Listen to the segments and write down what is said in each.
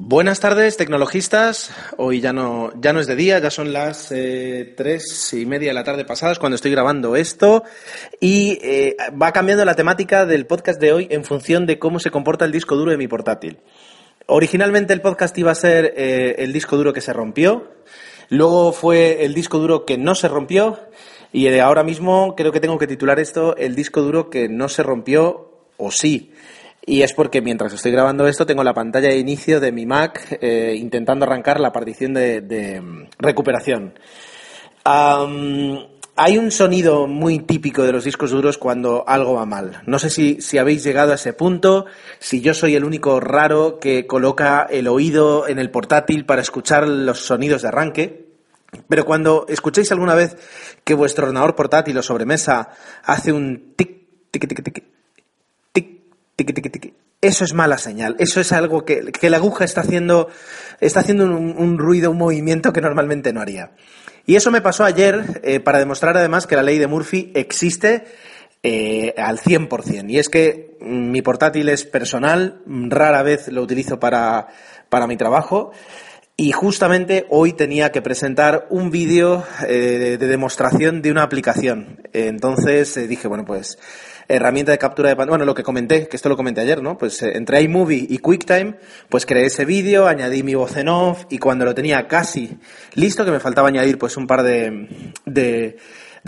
Buenas tardes, tecnologistas. Hoy ya no, ya no es de día, ya son las eh, tres y media de la tarde pasadas cuando estoy grabando esto. Y eh, va cambiando la temática del podcast de hoy en función de cómo se comporta el disco duro de mi portátil. Originalmente el podcast iba a ser eh, el disco duro que se rompió. Luego fue el disco duro que no se rompió. Y ahora mismo creo que tengo que titular esto el disco duro que no se rompió o sí. Y es porque mientras estoy grabando esto tengo la pantalla de inicio de mi Mac eh, intentando arrancar la partición de, mm, recuperación. hay un sonido muy típico de los discos duros cuando algo va mal. No sé si, si, habéis llegado a ese punto, si yo soy el único raro que coloca el oído en el portátil para escuchar los sonidos de arranque. Pero cuando escuchéis alguna vez que vuestro ordenador portátil o sobremesa hace un tic, tic, tic, tic, eso es mala señal. Eso es algo que, la aguja está haciendo, está haciendo un, ruido, un movimiento que normalmente no haría. Y eso me pasó ayer eh, para demostrar además que la ley de Murphy existe eh, al 100%. Y es que mi portátil es personal, rara vez lo utilizo para, para mi trabajo. Y justamente hoy tenía que presentar un vídeo eh, de demostración de una aplicación. Entonces dije, bueno, pues herramienta de captura de pantalla, bueno, lo que comenté, que esto lo comenté ayer, ¿no? Pues eh, entre iMovie y QuickTime, pues creé ese vídeo, añadí mi voz en off y cuando lo tenía casi listo, que me faltaba añadir pues un par de, de,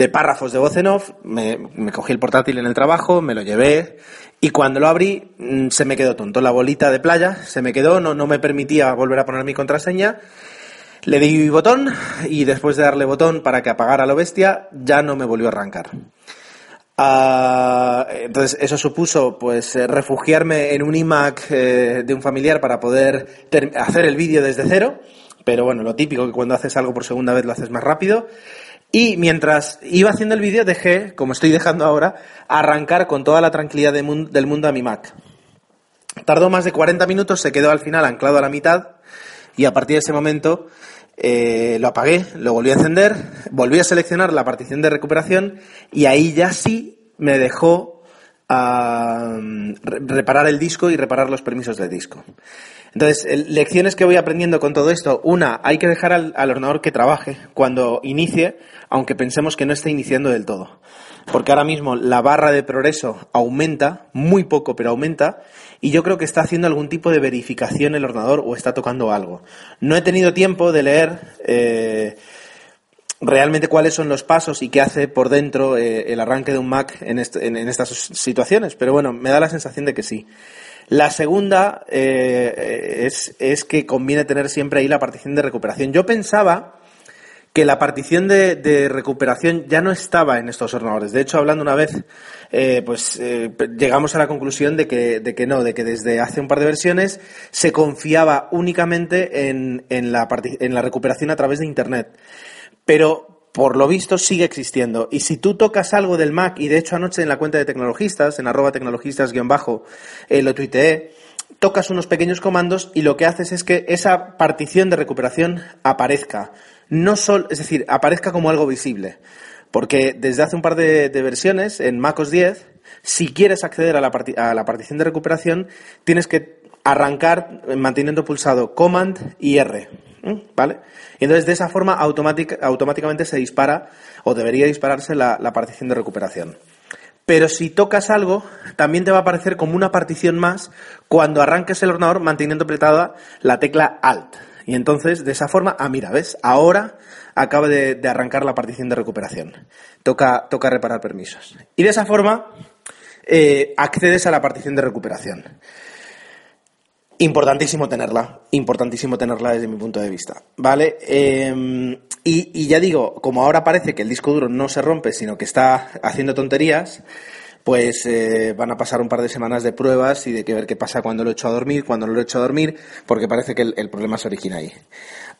párrafos de voz en off, me, me cogí el portátil en el trabajo, me lo llevé y cuando lo abrí mm, se me quedó tonto. La bolita de playa se me quedó, no, no me permitía volver a poner mi contraseña. Le di botón y después de darle botón para que apagara lo bestia, ya no me volvió a arrancar. Ah, entonces, eso supuso pues eh, refugiarme en un iMac eh, de un familiar para poder hacer el vídeo desde cero. Pero bueno, lo típico que cuando haces algo por segunda vez lo haces más rápido. Y mientras iba haciendo el vídeo dejé, como estoy dejando ahora, arrancar con toda la tranquilidad del mundo a mi Mac. Tardó más de 40 minutos, se quedó al final anclado a la mitad y a partir de ese momento eh, lo apagué, lo volví a encender, volví a seleccionar la partición de recuperación y ahí ya sí me dejó ah, reparar el disco y reparar los permisos del disco. Entonces, lecciones que voy aprendiendo con todo esto. Una, hay que dejar al, ordenador que trabaje cuando inicie, aunque pensemos que no esté iniciando del todo. Porque ahora mismo la barra de progreso aumenta, muy poco, pero aumenta, y yo creo que está haciendo algún tipo de verificación el ordenador o está tocando algo. No he tenido tiempo de leer eh, realmente cuáles son los pasos y qué hace por dentro eh, el arranque de un Mac en, en estas situaciones, pero bueno, me da la sensación de que sí. La segunda eh, es, que conviene tener siempre ahí la partición de recuperación. Yo pensaba que la partición de, recuperación ya no estaba en estos ordenadores. De hecho, hablando una vez, eh, pues llegamos a la conclusión de que, de que no, de que desde hace un par de versiones se confiaba únicamente en, en, la, en la recuperación a través de Internet. Pero por lo visto sigue existiendo. Y si tú tocas algo del Mac, y de hecho anoche en la cuenta de tecnologistas, en arroba tecnologistas-bajo, eh, lo tuiteé, tocas unos pequeños comandos y lo que haces es que esa partición de recuperación aparezca. No solo, es decir, aparezca como algo visible. Porque desde hace un par de, versiones, en MacOS 10, si quieres acceder a la, a la partición de recuperación, tienes que arrancar manteniendo pulsado Command y R. ¿Vale? Y entonces de esa forma automáticamente se dispara o debería dispararse la, partición de recuperación. Pero si tocas algo, también te va a aparecer como una partición más cuando arranques el ordenador manteniendo apretada la tecla Alt. Y entonces, de esa forma, ah, mira, ¿ves? Ahora acaba de, arrancar la partición de recuperación. Toca, toca reparar permisos. Y de esa forma, eh, accedes a la partición de recuperación. Importantísimo tenerla, importantísimo tenerla desde mi punto de vista, ¿vale? Em, y, ya digo, como ahora parece que el disco duro no se rompe, sino que está haciendo tonterías, pues eh, van a pasar un par de semanas de pruebas y de ver qué pasa cuando lo echo a dormir, cuando no lo echo a dormir, porque parece que el, problema se origina ahí.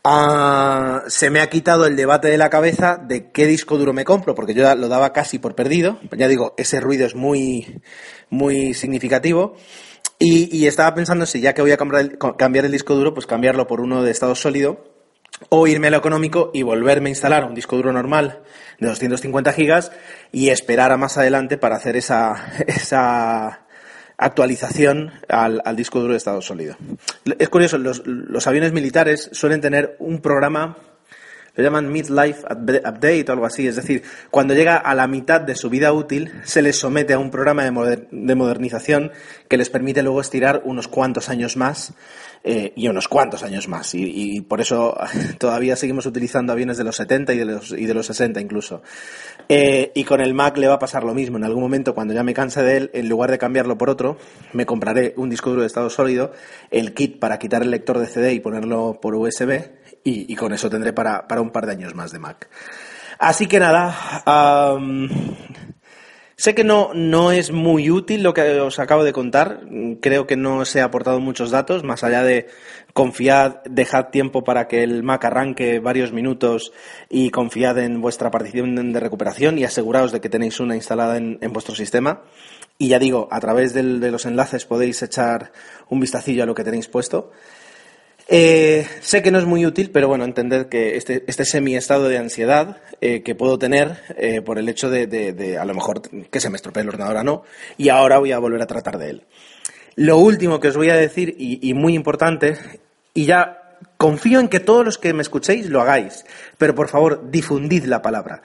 Ah, se me ha quitado el debate de la cabeza de qué disco duro me compro, porque yo lo daba casi por perdido. Ya digo, ese ruido es muy, muy significativo. Y, estaba pensando si ya que voy a cambiar el disco duro, pues cambiarlo por uno de estado sólido o irme a lo económico y volverme a instalar un disco duro normal de 250 gigas y esperar a más adelante para hacer esa, esa actualización al, disco duro de estado sólido. Es curioso, los, los aviones militares suelen tener un programa lo llaman midlife update o algo así, es decir, cuando llega a la mitad de su vida útil, se les somete a un programa de, de modernización que les permite luego estirar unos cuantos años más eh, y unos cuantos años más. Y, por eso todavía seguimos utilizando aviones de los 70 y de los, y de los 60 incluso. Eh, y con el Mac le va a pasar lo mismo. En algún momento, cuando ya me canse de él, en lugar de cambiarlo por otro, me compraré un disco duro de estado sólido, el kit para quitar el lector de CD y ponerlo por USB, y, con eso tendré para, para, un par de años más de Mac. Así que nada, Sé que no, no es muy útil lo que os acabo de contar. Creo que no os he aportado muchos datos, más allá de confiad, dejad tiempo para que el Mac arranque varios minutos y confiad en vuestra partición de recuperación y aseguraos de que tenéis una instalada en, vuestro sistema. Y ya digo, a través de los enlaces podéis echar un vistacillo a lo que tenéis puesto. Eh, sé que no es muy útil, pero bueno, entender que este, este semi-estado de ansiedad eh, que puedo tener eh, por el hecho de, a lo mejor que se me estropee el ordenador o no, y ahora voy a volver a tratar de él. Lo último que os voy a decir, y, muy importante, y ya confío en que todos los que me escuchéis lo hagáis, pero por favor, difundid la palabra.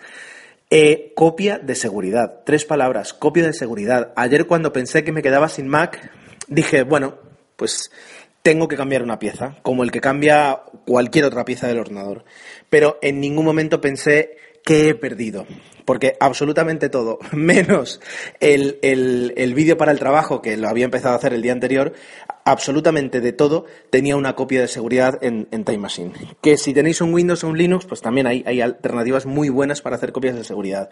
copia de seguridad. Tres palabras, copia de seguridad. Ayer cuando pensé que me quedaba sin Mac, dije, bueno, pues tengo que cambiar una pieza, como el que cambia cualquier otra pieza del ordenador. Pero en ningún momento pensé que he perdido. Porque absolutamente todo, menos el, vídeo para el trabajo, que lo había empezado a hacer el día anterior, absolutamente de todo tenía una copia de seguridad en, Time Machine. Que si tenéis un Windows o un Linux, pues también hay, hay alternativas muy buenas para hacer copias de seguridad.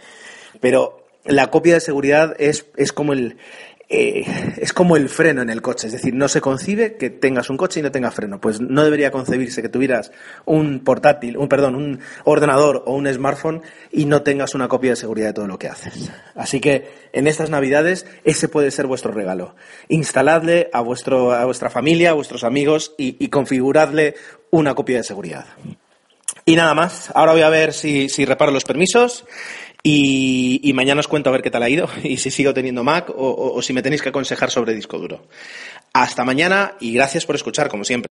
Pero la copia de seguridad es, es como el, eh, es como el freno en el coche, es decir, no se concibe que tengas un coche y no tenga freno. Pues no debería concebirse que tuvieras un portátil, un perdón, un ordenador o un smartphone y no tengas una copia de seguridad de todo lo que haces. Así que en estas Navidades ese puede ser vuestro regalo. Instaladle a vuestro a vuestra familia, a vuestros amigos y, configuradle una copia de seguridad. Y nada más. Ahora voy a ver si reparo los permisos y, mañana os cuento a ver qué tal ha ido y si sigo teniendo Mac o si me tenéis que aconsejar sobre disco duro. Hasta mañana y gracias por escuchar, como siempre.